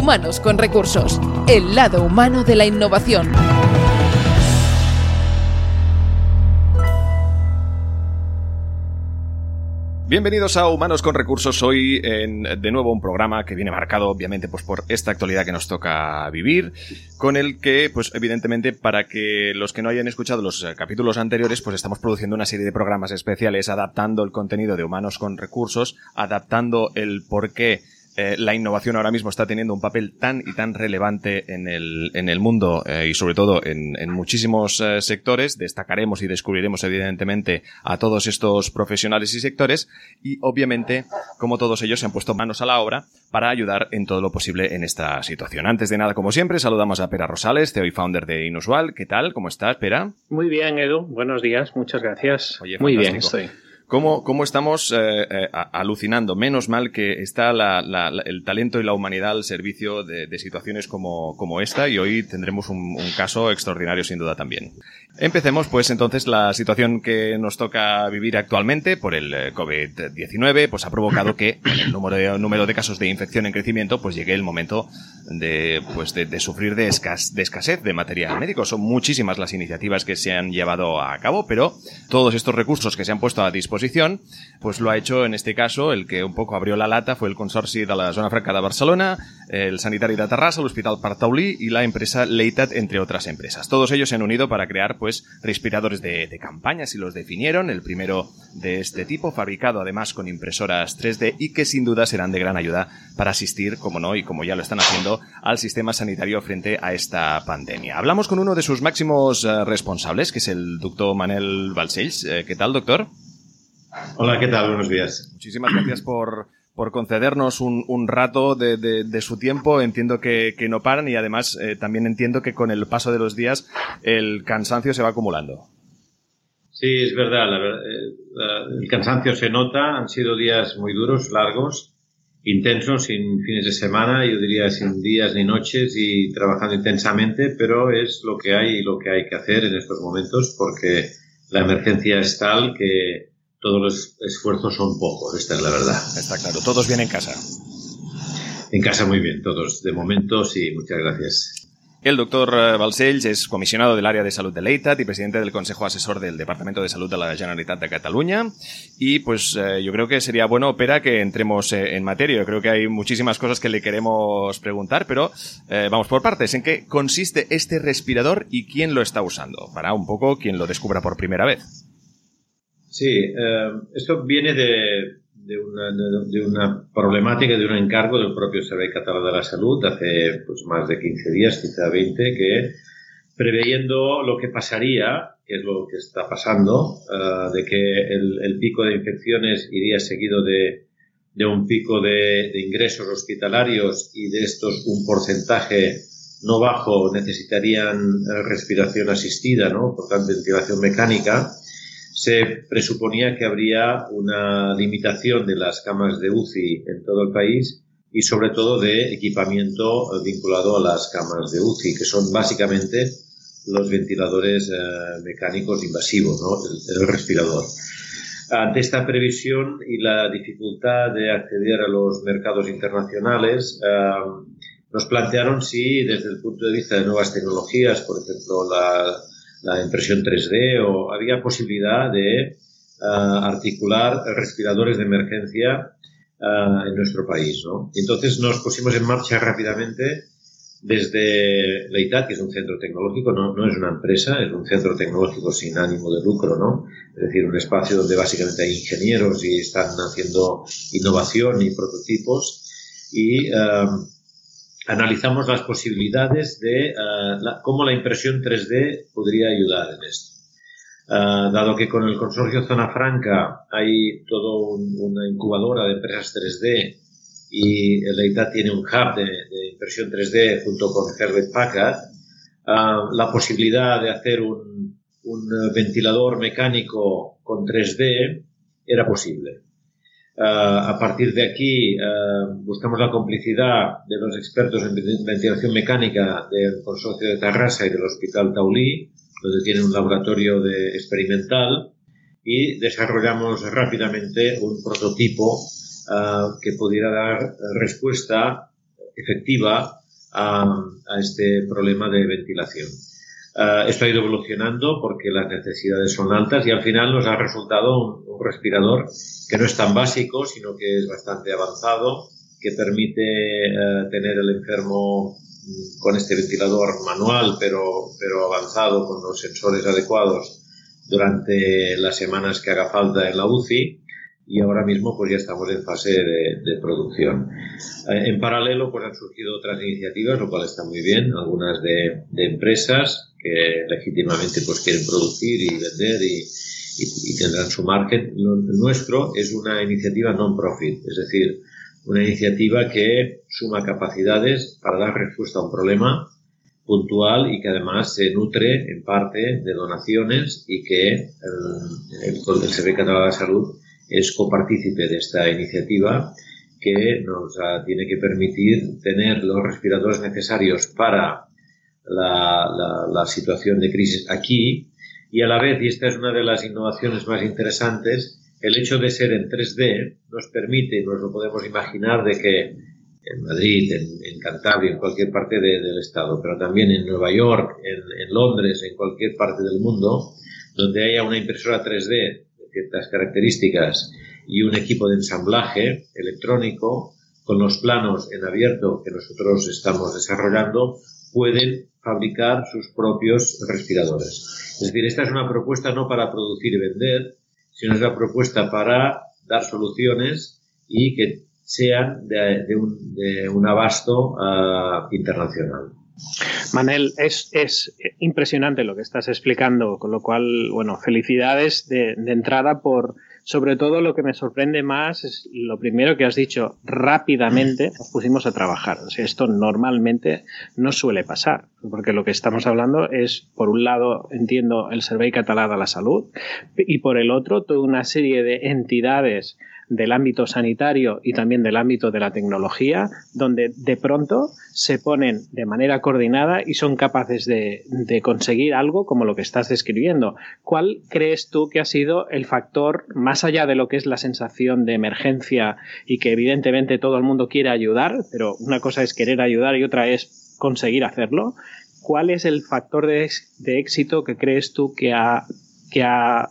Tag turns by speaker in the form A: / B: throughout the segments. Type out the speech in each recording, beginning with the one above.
A: Humanos con Recursos, el lado humano de la innovación.
B: Bienvenidos a Humanos con Recursos. Hoy en, de nuevo un programa que viene marcado obviamente pues por esta actualidad que nos toca vivir, con el que pues evidentemente para que los que no hayan escuchado los eh, capítulos anteriores pues estamos produciendo una serie de programas especiales adaptando el contenido de Humanos con Recursos, adaptando el por qué eh, la innovación ahora mismo está teniendo un papel tan y tan relevante en el, en el mundo eh, y sobre todo en, en muchísimos eh, sectores. Destacaremos y descubriremos evidentemente a todos estos profesionales y sectores y obviamente como todos ellos se han puesto manos a la obra para ayudar en todo lo posible en esta situación. Antes de nada, como siempre, saludamos a Pera Rosales, CEO y founder de Inusual. ¿Qué tal? ¿Cómo estás, Pera?
C: Muy bien, Edu. Buenos días. Muchas gracias.
B: Oye,
C: Muy bien, estoy.
B: ¿Cómo, cómo estamos eh, eh, alucinando? Menos mal que está el talento y la humanidad al servicio de, situaciones como, como esta y hoy tendremos un, caso extraordinario sin duda también. Empecemos pues entonces la situación que nos toca vivir actualmente por el eh, COVID-19 pues ha provocado que el número de, número de casos de infección en crecimiento pues llegue el momento de, pues de, sufrir de, de escasez de material médico. Son muchísimas las iniciativas que se han llevado a cabo, pero todos estos recursos que se han puesto a disposición, pues lo ha hecho en este caso el que un poco abrió la lata fue el consorci de la Zona Franca de Barcelona, el Sanitari de Terrassa, el Hospital Partaulí y la empresa Leitat, entre otras empresas. Todos ellos se han unido para crear pues respiradores de, campaña, si los definieron, el primero de este tipo, fabricado además con impresoras 3D y que sin duda serán de gran ayuda para asistir, como no, y como ya lo están haciendo, al sistema sanitario frente a esta pandemia. Hablamos con uno de sus máximos eh, responsables, que es el doctor Manel Balcells. Eh, ¿Qué tal, doctor?
D: Hola, ¿qué tal? Buenos días.
B: Muchísimas gracias por, por concedernos un, un rato de, de- de su tiempo. Entiendo que, que no paran y además eh, también entiendo que con el paso de los días el cansancio se va acumulando.
D: Sí, es verdad, la eh, la- el cansancio se nota, han sido días muy duros, largos, intensos, sin fines de semana, yo diría sin días ni noches y trabajando intensamente, pero es lo que hay y lo que hay que hacer en estos momentos porque la emergencia es tal que todos los esfuerzos son pocos, esta es la verdad.
B: Está claro, todos bien en casa.
D: En casa muy bien, todos. De momento sí, muchas gracias.
B: El doctor eh, Balcells es comisionado del área de salud de l'EITAT y presidente del Consejo Asesor del Departamento de Salud de la Generalitat de Cataluña. Y pues eh, yo creo que sería bueno, Pera, que entremos eh, en materia. Yo creo que hay muchísimas cosas que le queremos preguntar, pero eh, vamos por partes. ¿En qué consiste este respirador y quién lo está usando? Para un poco quien lo descubra por primera vez.
D: Sí, eh, esto viene de, una, problemática, de un encargo del propio Servei Català de la Salud hace pues, más de 15 días, quizá 20, que preveyendo lo que pasaría, que es lo que está pasando, eh, de que el, pico de infecciones iría seguido de, un pico de, de ingresos hospitalarios y de estos un porcentaje no bajo necesitarían eh, respiración asistida, ¿no? por tanto ventilación mecánica, se presuponía que habría una limitación de las camas de UCI en todo el país y sobre todo de equipamiento vinculado a las camas de UCI, que son básicamente los ventiladores eh, mecánicos invasivos, ¿no? el, el respirador. Ante esta previsión y la dificultad de acceder a los mercados internacionales, eh, nos plantearon si desde el punto de vista de nuevas tecnologías, por ejemplo la, la impresión 3D, o había posibilidad de eh, articular respiradores de emergencia eh, en nuestro país. ¿no? Entonces nos pusimos en marcha rápidamente desde la que es un centro tecnológico, no, no es una empresa, es un centro tecnológico sin ánimo de lucro, ¿no? Es decir, un espacio donde básicamente hay ingenieros y están haciendo innovación y prototipos y eh, analizamos las posibilidades de eh, la- cómo la impresión 3D podría ayudar en esto. Eh, dado que con el consorcio Zona Franca hay toda una incubadora de empresas 3D y el EITAT tiene un hub de, de impresión 3D junto con Herbert Packard, ah, la posibilidad de hacer un, un, ventilador mecánico con 3D era posible. Ah, a partir de aquí ah, buscamos la complicidad de los expertos en ven- ventilación mecánica del consorcio de Tarrasa y del Hospital Taulí, donde tienen un laboratorio de experimental y desarrollamos rápidamente un prototipo ah, que pudiera dar respuesta efectiva a, este problema de ventilación. Ha ido evolucionando porque las necesidades son altas y al final nos ha resultado un, respirador que no es tan básico, sino que es bastante avanzado, que permite eh, tener el enfermo mm, con este ventilador manual, pero, pero avanzado, con los sensores adecuados durante las semanas que haga falta en la UCI y ahora mismo pues ya estamos en fase de, producción. Eh, en paralelo pues han surgido otras iniciativas, lo cual está muy bien, algunas de, empresas que legítimamente pues quieren producir y vender y, tendrán su margen. Nuestro es una iniciativa non-profit, es decir, una iniciativa que suma capacidades para dar respuesta a un problema puntual y que además se nutre en parte de donaciones y que el, el, el Servicio de Salud es copartícipe de esta iniciativa que nos tiene que permitir tener los respiradores necesarios para la, situación de crisis aquí. Y a la vez, y esta es una de las innovaciones más interesantes, el hecho de ser en 3D nos permite, nos lo podemos imaginar, de que en Madrid, en, Cantabria, en cualquier parte del estado, pero también en Nueva York, en, en Londres, en cualquier parte del mundo, donde haya una impresora 3D ciertas características y un equipo de ensamblaje electrónico con los planos en abierto que nosotros estamos desarrollando pueden fabricar sus propios respiradores. Es decir, esta es una propuesta no para producir y vender, sino es una propuesta para dar soluciones y que sean de, un, abasto ah, internacional.
C: Manel, es, impresionante lo que estás explicando, con lo cual, bueno, felicidades de, entrada por, sobre todo lo que me sorprende más es lo primero que has dicho, rápidamente nos pusimos a trabajar. O sea, esto normalmente no suele pasar, porque lo que estamos hablando es, por un lado, entiendo, el Servei Català de la Salud y por el otro, toda una serie de entidades del ámbito sanitario y también del ámbito de la tecnología, donde de pronto se ponen de manera coordinada y son capaces de, conseguir algo como lo que estás describiendo. ¿Cuál crees tú que ha sido el factor, más allá de lo que es la sensación de emergencia y que evidentemente todo el mundo quiere ayudar, pero una cosa es querer ayudar y otra es conseguir hacerlo? ¿Cuál es el factor de, éxito que crees tú que ha, que ha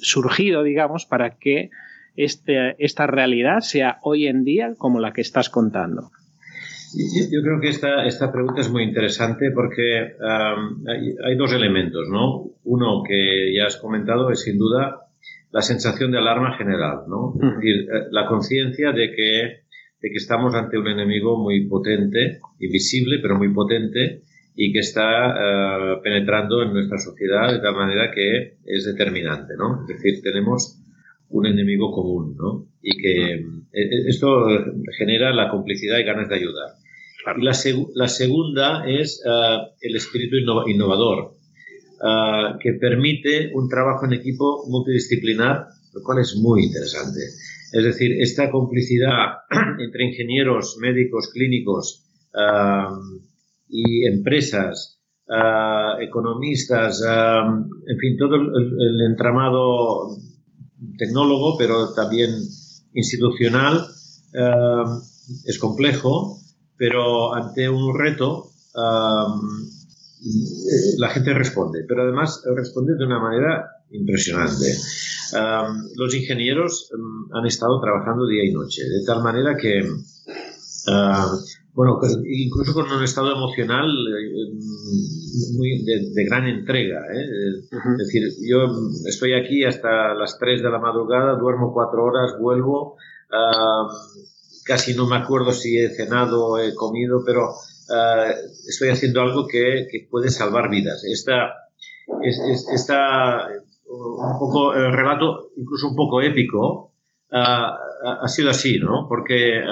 C: surgido, digamos, para que este, esta realidad sea hoy en día como la que estás contando?
D: Yo creo que esta, esta pregunta es muy interesante porque hay, dos elementos, ¿no? Uno que ya has comentado es sin duda la sensación de alarma general, ¿no? Es decir, eh, la conciencia de que, de que estamos ante un enemigo muy potente, invisible, pero muy potente, y que está eh, penetrando en nuestra sociedad de tal manera que es determinante, ¿no? Es decir, tenemos un enemigo común, ¿no? Y que eh, eh, esto genera la complicidad y ganas de ayudar. Y la, la, segunda es eh, el espíritu innovador, que permite un trabajo en equipo multidisciplinar, lo cual es muy interesante. Es decir, esta complicidad entre ingenieros, médicos, clínicos y empresas, economistas, en fin, todo el entramado tecnólogo, pero también institucional, eh, es complejo, pero ante un reto la gente responde, pero además responde de una manera impresionante. Los ingenieros han estado trabajando día y noche, de tal manera que bueno, pues, incluso con un estado emocional eh, muy de, gran entrega. ¿eh? Es decir, yo estoy aquí hasta las 3 de la madrugada, duermo cuatro horas, vuelvo, casi no me acuerdo si he cenado o he comido, pero ah, estoy haciendo algo que, puede salvar vidas. Esta, es, esta, un poco, el relato incluso un poco épico, ah, ha sido así, ¿no? Porque eh,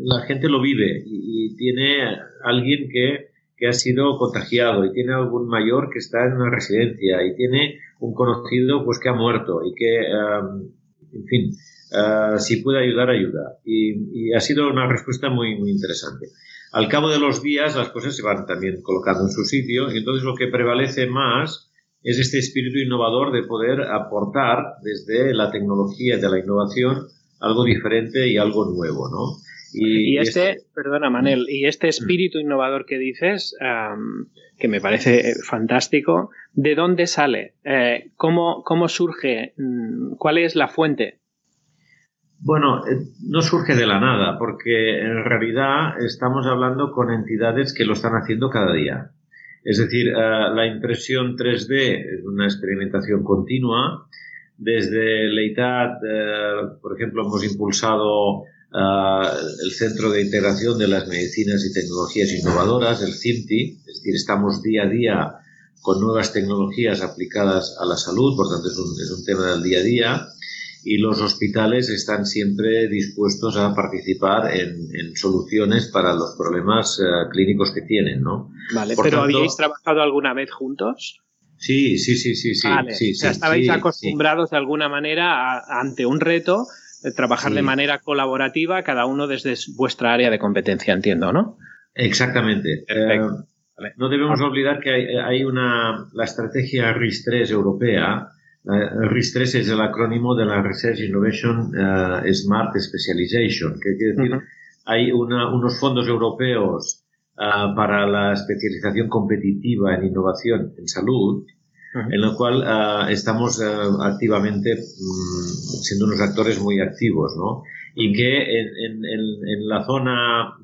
D: la gente lo vive y, tiene alguien que, que, ha sido contagiado y tiene algún mayor que está en una residencia y tiene un conocido pues que ha muerto y que, en fin, uh, si puede ayudar, ayuda. Y, y, ha sido una respuesta muy, muy interesante. Al cabo de los días las cosas se van también colocando en su sitio y entonces lo que prevalece más es este espíritu innovador de poder aportar desde la tecnología de la innovación algo diferente y algo nuevo, ¿no?
C: Y, este, perdona Manel, y este espíritu innovador que dices, que me parece fantástico, ¿de dónde sale? Eh, ¿cómo, ¿Cómo surge? Mm, ¿Cuál es la fuente?
D: Bueno, eh, no surge de la nada, porque en realidad estamos hablando con entidades que lo están haciendo cada día. Es decir, eh, la impresión 3D es una experimentación continua. Desde Leitat, por ejemplo, hemos impulsado el Centro de Integración de las Medicinas y Tecnologías Innovadoras, el CIMTI, es decir, estamos día a día con nuevas tecnologías aplicadas a la salud, por tanto es un, es un tema del día a día, y los hospitales están siempre dispuestos a participar en, en soluciones para los problemas eh, clínicos que tienen, ¿no?
C: Vale, pero ¿habíais trabajado alguna vez juntos?
D: Sí, sí, sí, sí, sí. sí
C: o sea, estabais acostumbrados de alguna manera ante un reto trabajar de manera colaborativa, cada uno desde vuestra área de competencia, entiendo, ¿no?
D: Exactamente. Eh, no debemos olvidar que hay, una, la estrategia RIS-3 europea. RIS-3 es el acrónimo de la Research Innovation eh, Smart Specialization, que quiere decir, hay unos fondos europeos eh, para la especialización competitiva en innovación en salud, en lo cual ah, estamos ah, activamente mm, siendo unos actores muy activos, ¿no? Y que en, en, la zona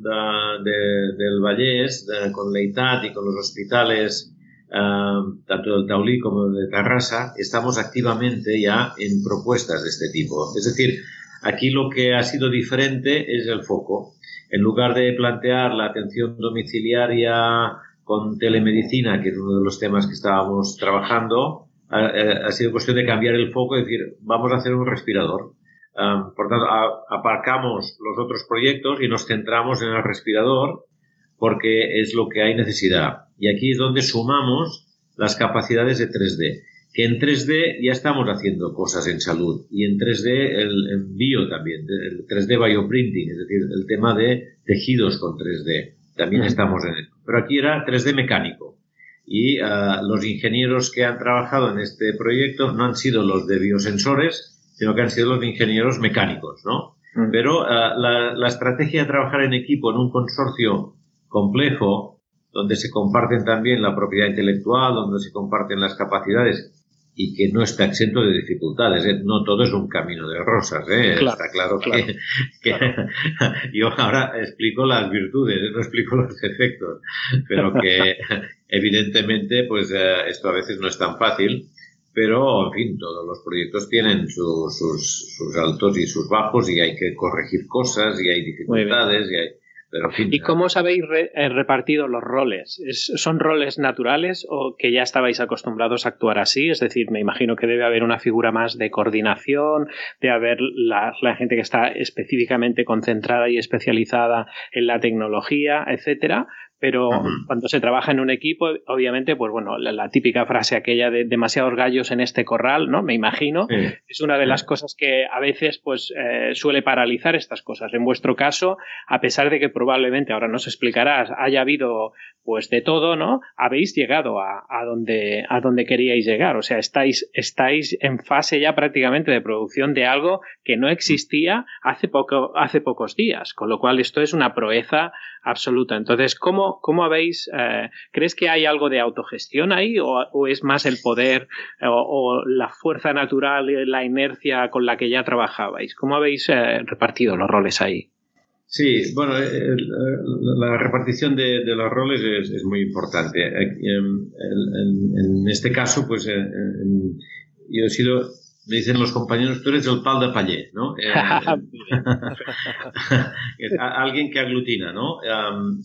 D: del Vallés, con Leitat y con los hospitales, ah, tanto del Taulí como de Tarrasa, estamos activamente ya en propuestas de este tipo. Es decir, aquí lo que ha sido diferente es el foco. En lugar de plantear la atención domiciliaria con telemedicina, que es uno de los temas que estábamos trabajando, ha, sido cuestión de cambiar el foco y decir, vamos a hacer un respirador. por tanto, aparcamos los otros proyectos y nos centramos en el respirador porque es lo que hay necesidad. Y aquí es donde sumamos las capacidades de 3D. Que en 3D ya estamos haciendo cosas en salud y en 3D el, bio también, el 3D bioprinting, es decir, el tema de tejidos con 3D. También estamos en esto. Pero aquí era 3D mecánico. Y uh, los ingenieros que han trabajado en este proyecto no han sido los de biosensores, sino que han sido los de ingenieros mecánicos, ¿no? Mm. Pero uh, la, la estrategia de trabajar en equipo en un consorcio complejo, donde se comparten también la propiedad intelectual, donde se comparten las capacidades y que no está exento de dificultades. ¿eh? No todo es un camino de rosas. ¿eh? está claro, que, yo ahora explico las virtudes, ¿eh? no explico los defectos, pero que evidentemente pues eh, esto a veces no es tan fácil. Pero, en fin, todos los proyectos tienen sus, sus altos y sus bajos y hay que corregir cosas y hay dificultades y hay,
C: ¿Y cómo os habéis eh, repartido los roles? ¿Son roles naturales o que ya estabais acostumbrados a actuar así? Es decir, me imagino que debe haber una figura más de coordinación, de haber la, la gente que está específicamente concentrada y especializada en la tecnología, etcétera, pero cuando se trabaja en un equipo, obviamente, pues bueno, la, típica frase aquella de demasiados gallos en este corral, ¿no? Me imagino, es una de las cosas que a veces pues eh, suele paralizar estas cosas. En vuestro caso, a pesar de que probablemente, ahora nos explicarás, haya habido pues de todo, ¿no? Habéis llegado a, a, donde, a donde queríais llegar. O sea, estáis, estáis en fase ya prácticamente de producción de algo que no existía hace, poco, hace pocos días. Con lo cual, esto es una proeza absoluta. Entonces, ¿cómo, cómo habéis, eh, crees que hay algo de autogestión ahí o, es más el poder o, la fuerza natural la inercia con la que ya trabajabais? ¿Cómo habéis eh, repartido los roles ahí?
D: Sí, bueno, eh, la repartición de, los roles es, muy importante. En, este caso, pues yo he sido me dicen los compañeros, tú eres el pal de pallé, ¿no? Eh, alguien que aglutina, ¿no?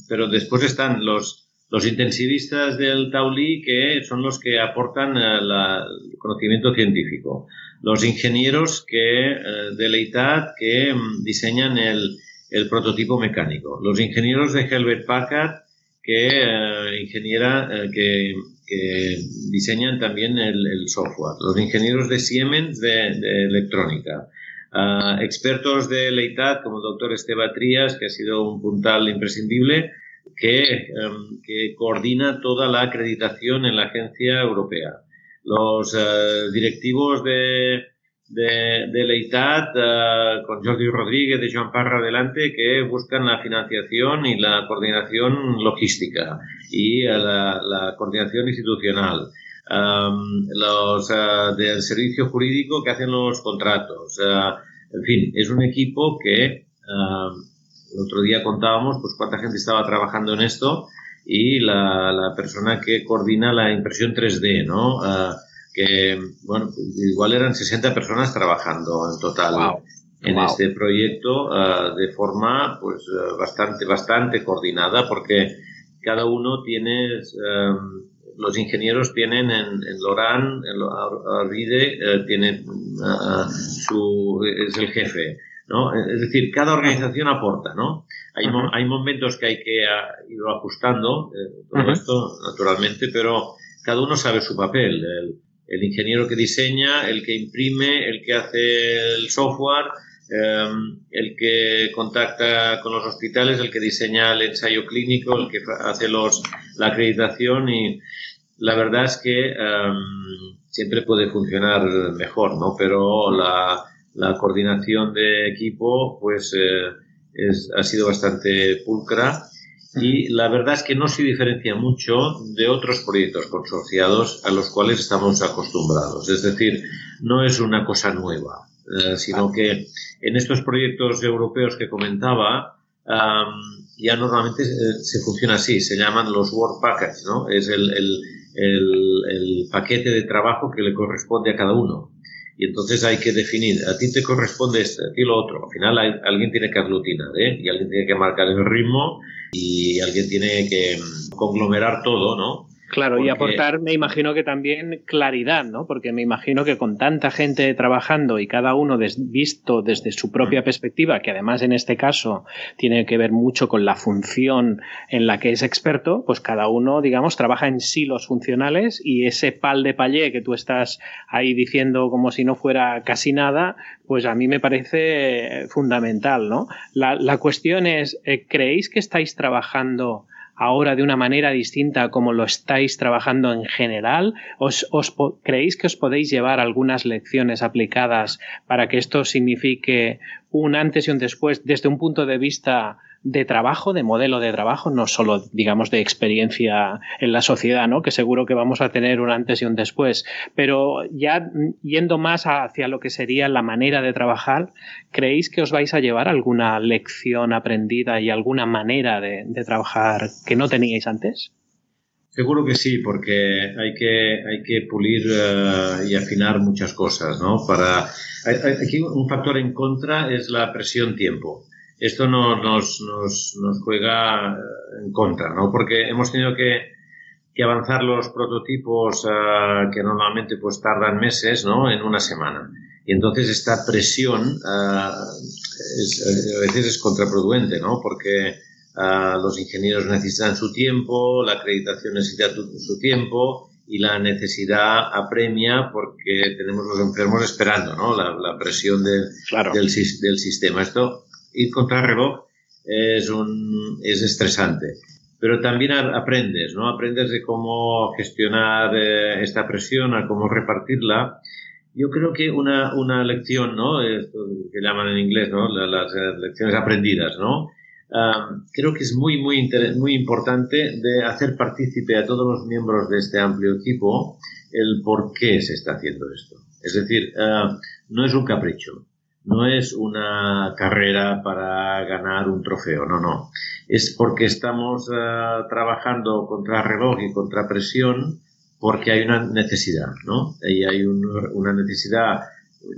D: pero después están los, los intensivistas del Taulí que son los que aportan eh, el conocimiento científico. Los ingenieros que, eh, de Leitat que mm, diseñan el, el, prototipo mecánico. Los ingenieros de Helvet Packard que, ingeniera, que que diseñan también el, software, los ingenieros de Siemens de, electrónica, ah, expertos de Leitat como el doctor Esteba Trías, que ha sido un puntal imprescindible, que, em, que coordina toda la acreditación en la agencia europea. Los eh, directivos de, de, de l'EITAT eh, con Jordi Rodríguez de Joan Parra adelante que buscan la financiación y la coordinación logística y eh, la, coordinación institucional. Los uh, del servicio jurídico que hacen los contratos. En fin, es un equipo que el otro día contábamos pues cuánta gente estaba trabajando en esto y la, la persona que coordina la impresión 3D, ¿no? Que, bueno, igual eran 60 personas trabajando en total. En este proyecto de forma pues bastante bastante coordinada porque cada uno tiene los ingenieros tienen en, en Loran, en Arvide, eh, tienen uh, su, es el jefe, ¿no? Es decir, cada organización aporta, ¿no? Hay, hay momentos que hay que uh, ir ajustando, eh, todo esto, naturalmente, pero cada uno sabe su papel. El, el, ingeniero que diseña, el que imprime, el que hace el software, um, el que contacta con los hospitales, el que diseña el ensayo clínico, el que hace los, la acreditación y la verdad es que um, siempre puede funcionar mejor, ¿no? Pero la, la coordinación de equipo, pues, eh, es, ha sido bastante pulcra y la verdad es que no se diferencia mucho de otros proyectos consorciados a los cuales estamos acostumbrados. Es decir, no es una cosa nueva, eh, sino que en estos proyectos europeos que comentaba, um, ya normalmente eh, se funciona así, se llaman los work packages, ¿no? Es el el, el, paquete de trabajo que le corresponde a cada uno. Y entonces hay que definir, a ti te corresponde esto, a ti lo otro. Al final alguien tiene que aglutinar, ¿eh? Y alguien tiene que marcar el ritmo y alguien tiene que conglomerar todo, ¿no?
C: Claro, y aportar, me imagino que también claridad, ¿no? Porque me imagino que con tanta gente trabajando y cada uno visto desde su propia mm. perspectiva, que además en este caso tiene que ver mucho con la función en la que es experto, pues cada uno, digamos, trabaja en silos funcionales y ese pal de payé que tú estás ahí diciendo como si no fuera casi nada, pues a mí me parece fundamental, ¿no? La, la cuestión es, eh, ¿creéis que estáis trabajando ahora de una manera distinta como lo estáis trabajando en general? ¿Os, os creéis que os podéis llevar algunas lecciones aplicadas para que esto signifique un antes y un después desde un punto de vista de trabajo, de modelo de trabajo, no solo, digamos, de experiencia en la sociedad, ¿no? Que seguro que vamos a tener un antes y un después. Pero ya yendo más hacia lo que sería la manera de trabajar, ¿creéis que os vais a llevar alguna lección aprendida y alguna manera de, trabajar que no teníais antes?
D: Seguro que sí, porque hay que, hay que pulir eh, y afinar muchas cosas, ¿no? Para, aquí un factor en contra es la presión tiempo esto no, nos, nos, nos, juega en contra, ¿no? Porque hemos tenido que, que avanzar los prototipos uh, que normalmente pues tardan meses, ¿no? En una semana. Y entonces esta presión uh, es, a veces es contraproducente, ¿no? Porque uh, los ingenieros necesitan su tiempo, la acreditación necesita su tiempo y la necesidad apremia porque tenemos los enfermos esperando, ¿no? La, la presión de, claro. del, del sistema. Esto ir contra el reloj es, un, es estresante. Pero también aprendes, ¿no? Aprendes de cómo gestionar eh, esta presión, a cómo repartirla. Yo creo que una, una lección, ¿no? Esto que llaman en inglés, ¿no? Las, lecciones aprendidas, ¿no? Creo que es muy, muy, muy importante de hacer partícipe a todos los miembros de este amplio equipo el por qué se está haciendo esto. Es decir, uh, no es un capricho no es una carrera para ganar un trofeo, no, no. Es porque estamos uh, trabajando contra reloj y contra presión porque hay una necesidad, ¿no? Y hay un, una necesidad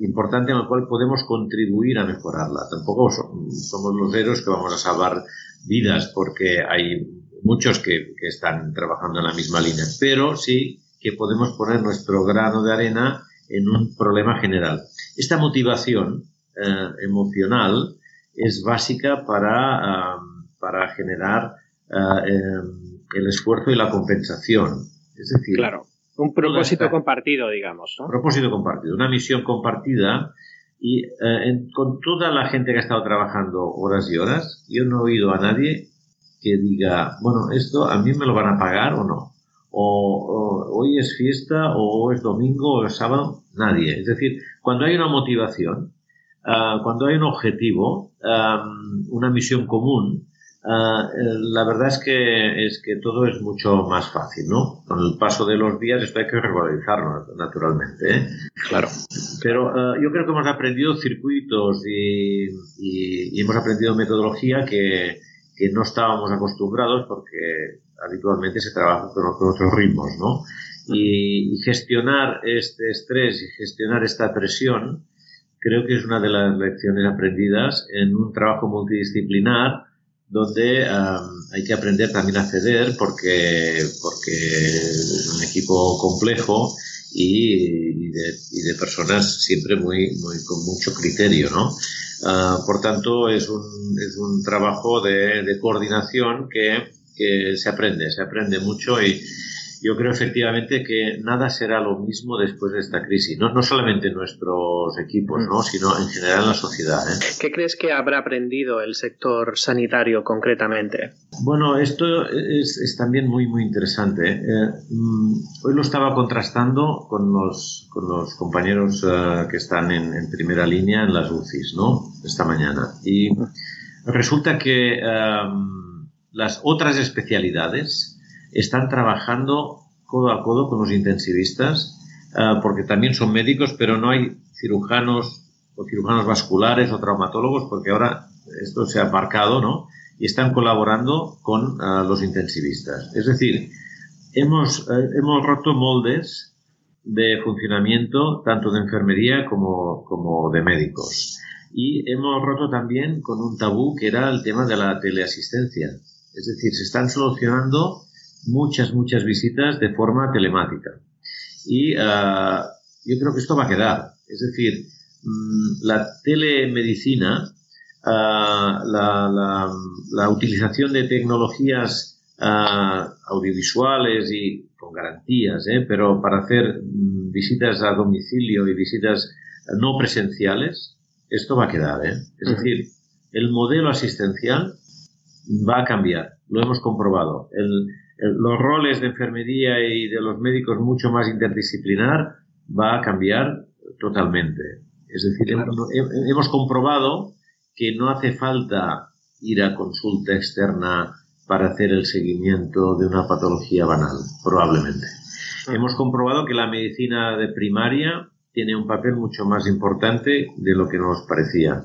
D: importante en la cual podemos contribuir a mejorarla. Tampoco somos los héroes que vamos a salvar vidas porque hay muchos que, que están trabajando en la misma línea, pero sí que podemos poner nuestro grano de arena en un problema general. Esta motivación eh, emocional es básica para, para generar eh, em, el esfuerzo y la compensación. Es decir,
C: claro, un propósito compartido, digamos.
D: Propósito compartido, una misión compartida y eh, con toda la gente que ha estado trabajando horas y horas, yo no he oído a nadie que diga, bueno, esto a mí me lo van a pagar o no. o, hoy es fiesta o es domingo o es sábado, nadie. Es decir, cuando hay una motivación, ah, cuando hay un objetivo, una misión común, ah, la verdad es que, es que todo es mucho más fácil, ¿no? Con el paso de los días esto hay que regularizarlo, naturalmente, ¿eh?
B: Claro.
D: Pero ah, yo creo que hemos aprendido circuitos y, y hemos aprendido metodología que, que no estábamos acostumbrados porque habitualmente se trabaja con, otros ritmos, ¿no? Y, gestionar este estrés y gestionar esta presión creo que es una de las lecciones aprendidas en un trabajo multidisciplinar donde hay que aprender también a ceder porque, es un equipo complejo y, de, personas siempre muy, con mucho criterio, ¿no? Ah, por tanto, es un, es un trabajo de, coordinación que, se aprende, se aprende mucho y yo creo efectivamente que nada será lo mismo después de esta crisis. No, no solamente nuestros equipos, ¿no? sino en general en la sociedad. ¿eh?
C: ¿Qué crees que habrá aprendido el sector sanitario concretamente?
D: Bueno, esto es, es también muy, muy interesante. ¿eh? Eh, mm, hoy lo estaba contrastando con los, con los compañeros que están en, en, primera línea en las UCIs, ¿no? Esta mañana. Y resulta que las otras especialidades están trabajando codo a codo con los intensivistas, eh, porque también son médicos, pero no hay cirujanos o cirujanos vasculares o traumatólogos, porque ahora esto se ha marcado, ¿no? Y están colaborando con eh, los intensivistas. Es decir, hemos, eh, hemos roto moldes de funcionamiento tanto de enfermería como, como de médicos. Y hemos roto también con un tabú que era el tema de la teleasistencia. Es decir, se están solucionando muchas, muchas visitas de forma telemática. Y ah, yo creo que esto va a quedar. Es decir, mm, la telemedicina, ah, la, utilización de tecnologías ah, audiovisuales y con garantías, ¿eh? pero para hacer mm, visitas a domicilio y visitas no presenciales, esto va a quedar. ¿eh? Es decir, el modelo asistencial va a cambiar. Lo hemos comprobado. El, los roles de enfermería y de los médicos mucho más interdisciplinar va a cambiar totalmente. Es decir, hemos comprobado que no hace falta ir a consulta externa para hacer el seguimiento de una patología banal, probablemente. Hemos comprobado que la medicina de primaria tiene un papel mucho más importante de lo que nos parecía.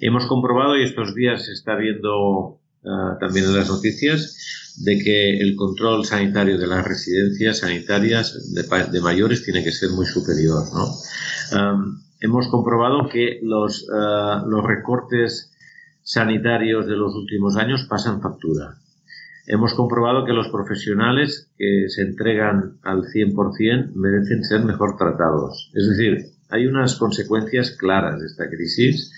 D: Hemos comprobado, y estos días se está viendo ah, también en las noticias, de que el control sanitario de las residencias sanitarias de, mayores tiene que ser muy superior. hemos comprobado que los, ah, los recortes sanitarios de los últimos años pasan factura. Hemos comprobado que los profesionales que se entregan al 100% merecen ser mejor tratados. Es decir, hay unas consecuencias claras de esta crisis,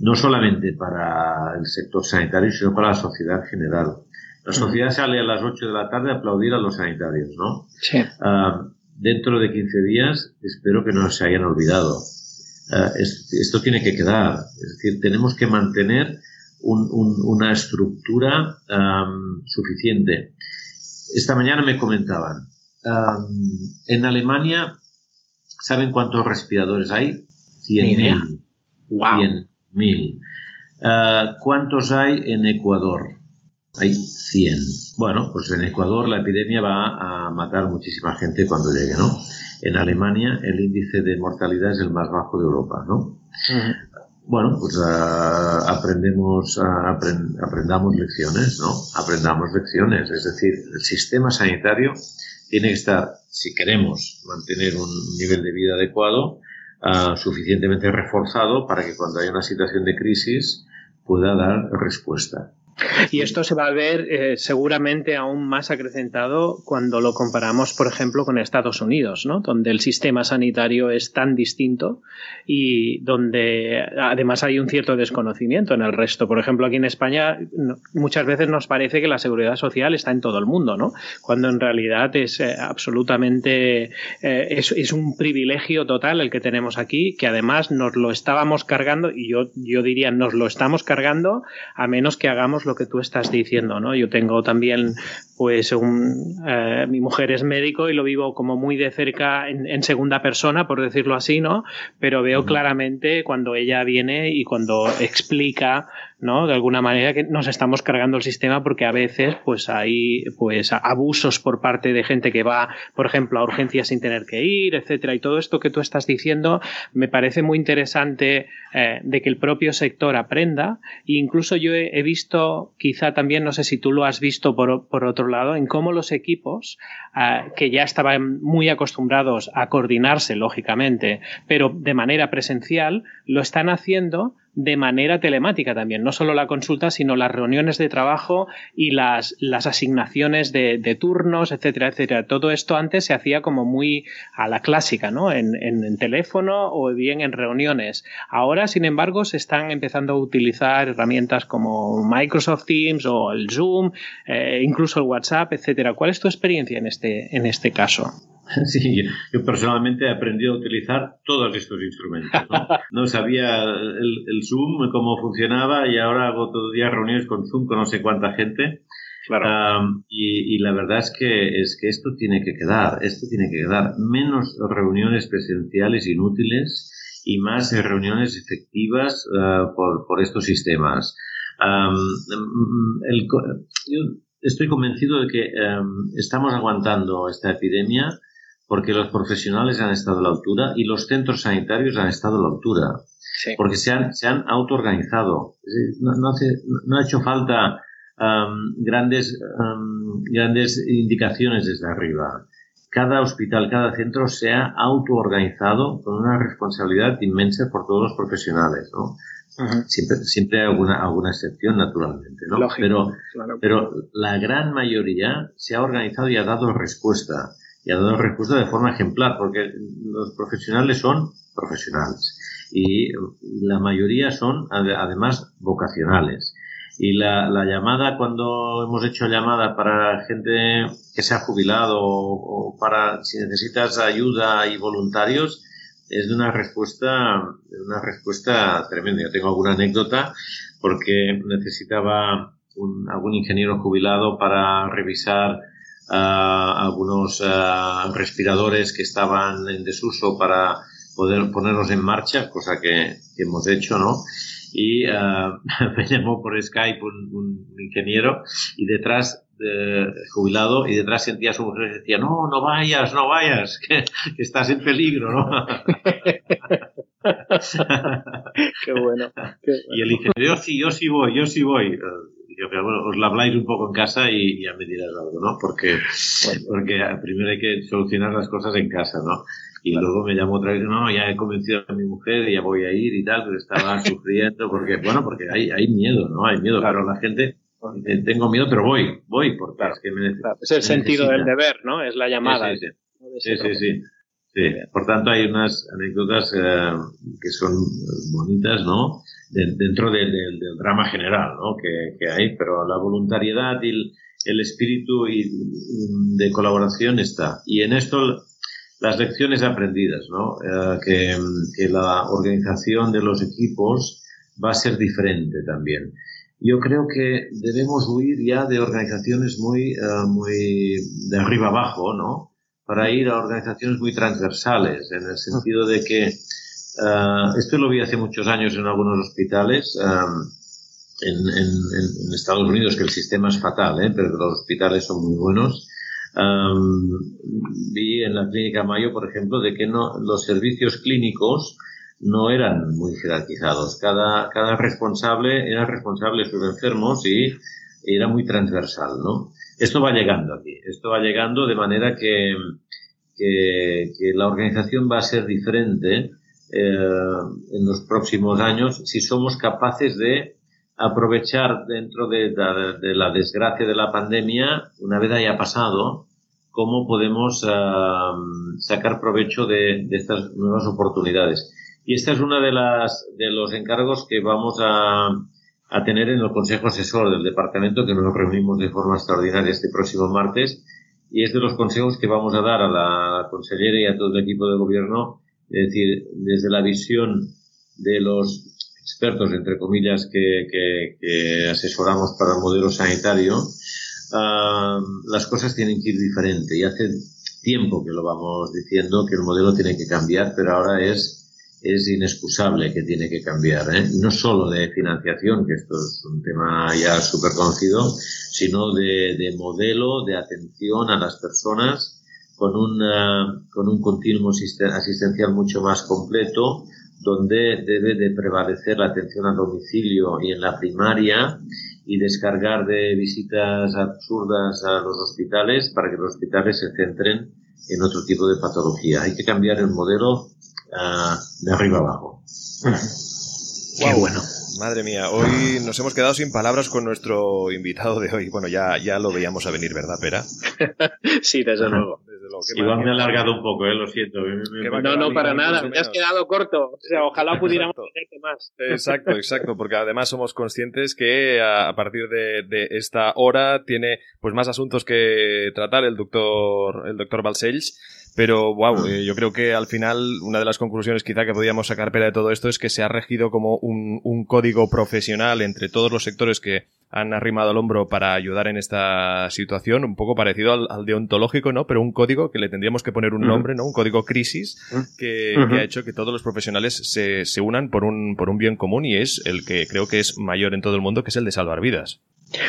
D: no solamente para el sector sanitario, sino para la sociedad en general. La sociedad sale a las 8 de la tarde a aplaudir a los sanitarios, ¿no?
C: Sí.
D: Ah, dentro de 15 días espero que no se hayan olvidado. Ah, esto tiene que quedar. Es decir, tenemos que mantener una estructura suficiente. Esta mañana me comentaban, en Alemania, ¿saben cuántos respiradores hay? 100.000.
C: Wow.
D: 100.000. Ah, ¿Cuántos hay en Ecuador? Hay 100. Bueno, pues en Ecuador la epidemia va a matar muchísima gente cuando llegue, ¿no? En Alemania el índice de mortalidad es el más bajo de Europa, ¿no? Bueno, pues uh, aprendemos, uh, aprendamos lecciones, ¿no? Aprendamos lecciones. Es decir, el sistema sanitario tiene que estar, si queremos mantener un nivel de vida adecuado, uh, suficientemente reforzado para que cuando haya una situación de crisis pueda dar respuesta.
C: Y esto se va a ver eh, seguramente aún más acrecentado cuando lo comparamos, por ejemplo, con Estados Unidos, ¿no? donde el sistema sanitario es tan distinto y donde además hay un cierto desconocimiento en el resto. Por ejemplo, aquí en España muchas veces nos parece que la seguridad social está en todo el mundo, ¿no? cuando en realidad es eh, absolutamente eh, es, es, un privilegio total el que tenemos aquí, que además nos lo estábamos cargando, y yo, yo diría nos lo estamos cargando a menos que hagamos lo que tú estás diciendo, ¿no? Yo tengo también, pues, un, eh, mi mujer es médico y lo vivo como muy de cerca en, segunda persona, por decirlo así, ¿no? Pero veo claramente cuando ella viene y cuando explica ¿no? De alguna manera que nos estamos cargando el sistema porque a veces pues hay pues abusos por parte de gente que va, por ejemplo, a urgencias sin tener que ir, etcétera. Y todo esto que tú estás diciendo me parece muy interesante eh, de que el propio sector aprenda. E incluso yo he, visto, quizá también, no sé si tú lo has visto por, por otro lado, en cómo los equipos eh, que ya estaban muy acostumbrados a coordinarse, lógicamente, pero de manera presencial, lo están haciendo de manera telemática también, no solo la consulta, sino las reuniones de trabajo y las, las asignaciones de, turnos, etcétera, etcétera. Todo esto antes se hacía como muy a la clásica, ¿no? En, en, teléfono o bien en reuniones. Ahora, sin embargo, se están empezando a utilizar herramientas como Microsoft Teams o el Zoom, eh, incluso el WhatsApp, etcétera. ¿Cuál es tu experiencia en este, en este caso?
D: Sí, yo personalmente he aprendido a utilizar todos estos instrumentos. No, sabía el, Zoom, cómo funcionaba y ahora hago todo el día reuniones con Zoom con no sé cuánta gente. Claro. y, la verdad es que, es que esto tiene que quedar, esto tiene que quedar. Menos reuniones presenciales inútiles y más reuniones efectivas ah, por, por, estos sistemas. el, yo estoy convencido de que estamos aguantando esta epidemia porque los profesionales han estado a la altura y los centros sanitarios han estado a la altura. Porque se han, se han autoorganizado. No, no, no, ha hecho falta grandes, grandes indicaciones desde arriba. Cada hospital, cada centro se ha autoorganizado con una responsabilidad inmensa por todos los profesionales. ¿no? siempre, siempre hay alguna, alguna excepción, naturalmente. ¿no? pero, pero la gran mayoría se ha organizado y ha dado respuesta y ha dado respuesta de forma ejemplar, porque los profesionales son profesionales y la mayoría son además vocacionales. Y la, la llamada, cuando hemos hecho llamada para gente que se ha jubilado o, para si necesitas ayuda y voluntarios, es de una respuesta, una respuesta tremenda. Yo tengo alguna anécdota porque necesitaba un, algún ingeniero jubilado para revisar algunos respiradores que estaban en desuso para poder ponerlos en marcha, cosa que, hemos hecho, ¿no? Y me llamó por Skype un, ingeniero y detrás jubilado y detrás sentía a su mujer y decía no no vayas no vayas que, estás en peligro no
C: qué, bueno,
D: y el ingeniero sí yo sí voy yo sí voy os la habláis un poco en casa y ya me dirás algo, ¿no? Porque, porque primero hay que solucionar las cosas en casa, ¿no? Y luego me llamó otra vez, no, ya he convencido a mi mujer y ya voy a ir y tal, pero estaba sufriendo, porque, bueno, porque hay, hay miedo, ¿no? Hay miedo, claro, la gente, eh, tengo miedo, pero voy, voy, porque es que me,
C: Es el sentido del deber, ¿no? Es la llamada.
D: sí, sí. sí, sí. Sí, por tanto hay unas anécdotas eh, que son bonitas, ¿no? dentro del drama general, ¿no? Que, hay, pero la voluntariedad y el, espíritu de colaboración está. Y en esto las lecciones aprendidas, ¿no? Eh, que, la organización de los equipos va a ser diferente también. Yo creo que debemos huir ya de organizaciones muy, eh, muy de arriba abajo, ¿no? Para ir a organizaciones muy transversales, en el sentido de que uh, esto lo vi hace muchos años en algunos hospitales. Um, en, en, en, Estados Unidos, que el sistema es fatal, ¿eh? pero los hospitales son muy buenos. Um, vi en la clínica Mayo, por ejemplo, de que no, los servicios clínicos no eran muy jerarquizados. Cada, cada responsable era responsable de sus enfermos y era muy transversal, ¿no? Esto va llegando aquí, esto va llegando de manera que, la organización va a ser diferente eh, en los próximos años si somos capaces de aprovechar dentro de, la desgracia de la pandemia, una vez haya pasado, cómo podemos eh, sacar provecho de, de, estas nuevas oportunidades. Y esta es una de las de los encargos que vamos a, a tener en el Consejo Asesor del Departamento, que nos reunimos de forma extraordinaria este próximo martes, y es de los consejos que vamos a dar a la consellera y a todo el equipo de gobierno, es decir, desde la visión de los expertos, entre comillas, que, que, asesoramos para el modelo sanitario, ah, las cosas tienen que ir diferente. Y hace tiempo que lo vamos diciendo que el modelo tiene que cambiar, pero ahora es es inexcusable que tiene que cambiar. ¿eh? No solo de financiación, que esto es un tema ya súper conocido, sino de, de, modelo de atención a las personas con, una, con un continuo asistencial mucho más completo, donde debe de prevalecer la atención a domicilio y en la primaria y descargar de visitas absurdas a los hospitales para que los hospitales se centren en otro tipo de patología. Hay que cambiar el modelo uh, de arriba abajo.
B: Qué bueno. Madre mía, hoy nos hemos quedado sin palabras con nuestro invitado de hoy. Bueno, ya, ya lo veíamos a venir, ¿verdad, Pera?
C: sí, desde luego.
D: Igual me he alargado un poco, ¿eh? lo siento.
C: no, no, para nada, me has quedado corto. O sea, ojalá pudiéramos tenerte más.
B: Exacto, exacto, porque además somos conscientes que a, partir de, esta hora tiene pues más asuntos que tratar el doctor, el doctor Balcells. Pero, wow, eh, yo creo que al final una de las conclusiones quizá que podíamos sacar pera de todo esto es que se ha regido como un, un código profesional entre todos los sectores que han arrimado el hombro para ayudar en esta situación, un poco parecido al, deontológico, ¿no? Pero un código que le tendríamos que poner un nombre, ¿no? Un código crisis que, que, ha hecho que todos los profesionales se, se unan por un, por un bien común y es el que creo que es mayor en todo el mundo, que es el de salvar vidas.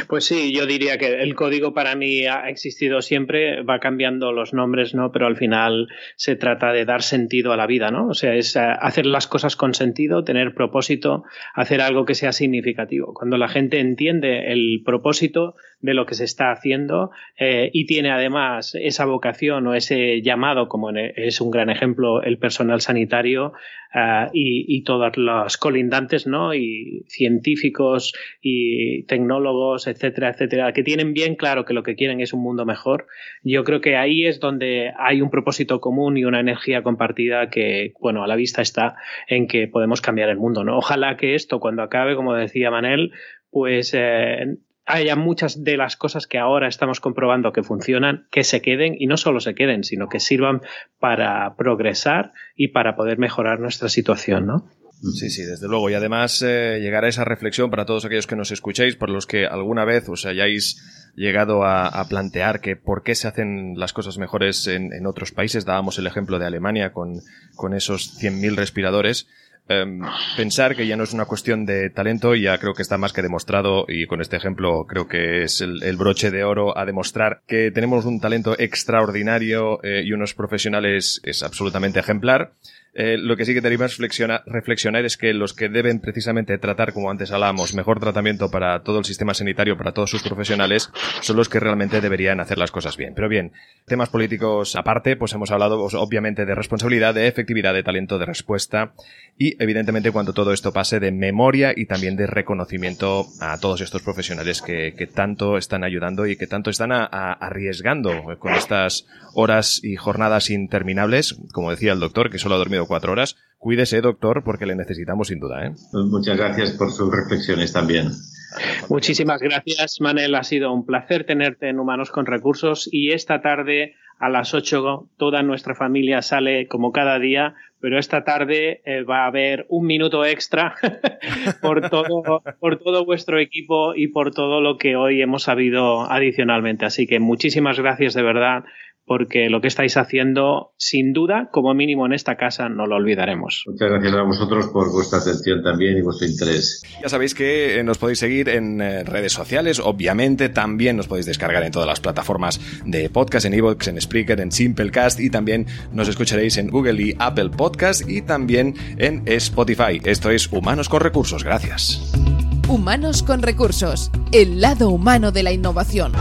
C: Pues sí, yo diría que el código para mí ha existido siempre, va cambiando los nombres, ¿no? Pero al final se trata de dar sentido a la vida, ¿no? O sea, es eh, hacer las cosas con sentido, tener propósito, hacer algo que sea significativo. Cuando la gente entiende el propósito de lo que se está haciendo eh, y tiene además esa vocación o ese llamado, como es un gran ejemplo el personal sanitario, Uh, y, y, todas las colindantes, ¿no? Y científicos y tecnólogos, etcétera, etcétera, que tienen bien claro que lo que quieren es un mundo mejor. Yo creo que ahí es donde hay un propósito común y una energía compartida que, bueno, a la vista está en que podemos cambiar el mundo, ¿no? Ojalá que esto, cuando acabe, como decía Manel, pues eh, haya muchas de las cosas que ahora estamos comprobando que funcionan, que se queden y no solo se queden, sino que sirvan para progresar y para poder mejorar nuestra situación, ¿no?
B: Sí, sí, desde luego. Y además eh, llegar a esa reflexión para todos aquellos que nos escuchéis, por los que alguna vez os hayáis llegado a, plantear que por qué se hacen las cosas mejores en, otros países. Dábamos el ejemplo de Alemania con, con esos 100.000 respiradores. Em, pensar que ya no es una cuestión de talento, ya creo que está más que demostrado y con este ejemplo creo que es el, broche de oro a demostrar que tenemos un talento extraordinario eh, y unos profesionales es absolutamente ejemplar. Eh, lo que sí que debemos reflexionar es que los que deben precisamente tratar, como antes hablábamos, mejor tratamiento para todo el sistema sanitario, para todos sus profesionales, son los que realmente deberían hacer las cosas bien. Pero bien, temas políticos aparte, pues hemos hablado pues, obviamente de responsabilidad, de efectividad, de talento, de respuesta y evidentemente cuando todo esto pase de memoria y también de reconocimiento a todos estos profesionales que, tanto están ayudando y que tanto están arriesgando con estas horas y jornadas interminables, como decía el doctor, que solo ha dormido cuatro horas. Cuídese, doctor, porque le necesitamos sin duda. ¿eh?
D: Pues muchas gracias por sus reflexiones también.
C: Muchísimas gracias, Manel. Ha sido un placer tenerte en Humanos con Recursos y esta tarde a las 8 toda nuestra familia sale como cada día, pero esta tarde eh, va a haber un minuto extra por, todo, por todo vuestro equipo y por todo lo que hoy hemos sabido adicionalmente. Así que muchísimas gracias de verdad porque lo que estáis haciendo, sin duda, como mínimo en esta casa, no lo olvidaremos.
D: Muchas gracias a vosotros por vuestra atención también y vuestro interés.
B: Ya sabéis que eh, nos podéis seguir en eh, redes sociales, obviamente también nos podéis descargar en todas las plataformas de podcast, en Evox, en Spreaker, en Simplecast y también nos escucharéis en Google y Apple Podcast y también en Spotify. Esto es Humanos con Recursos. Gracias.
A: Humanos con Recursos, el lado humano de la innovación.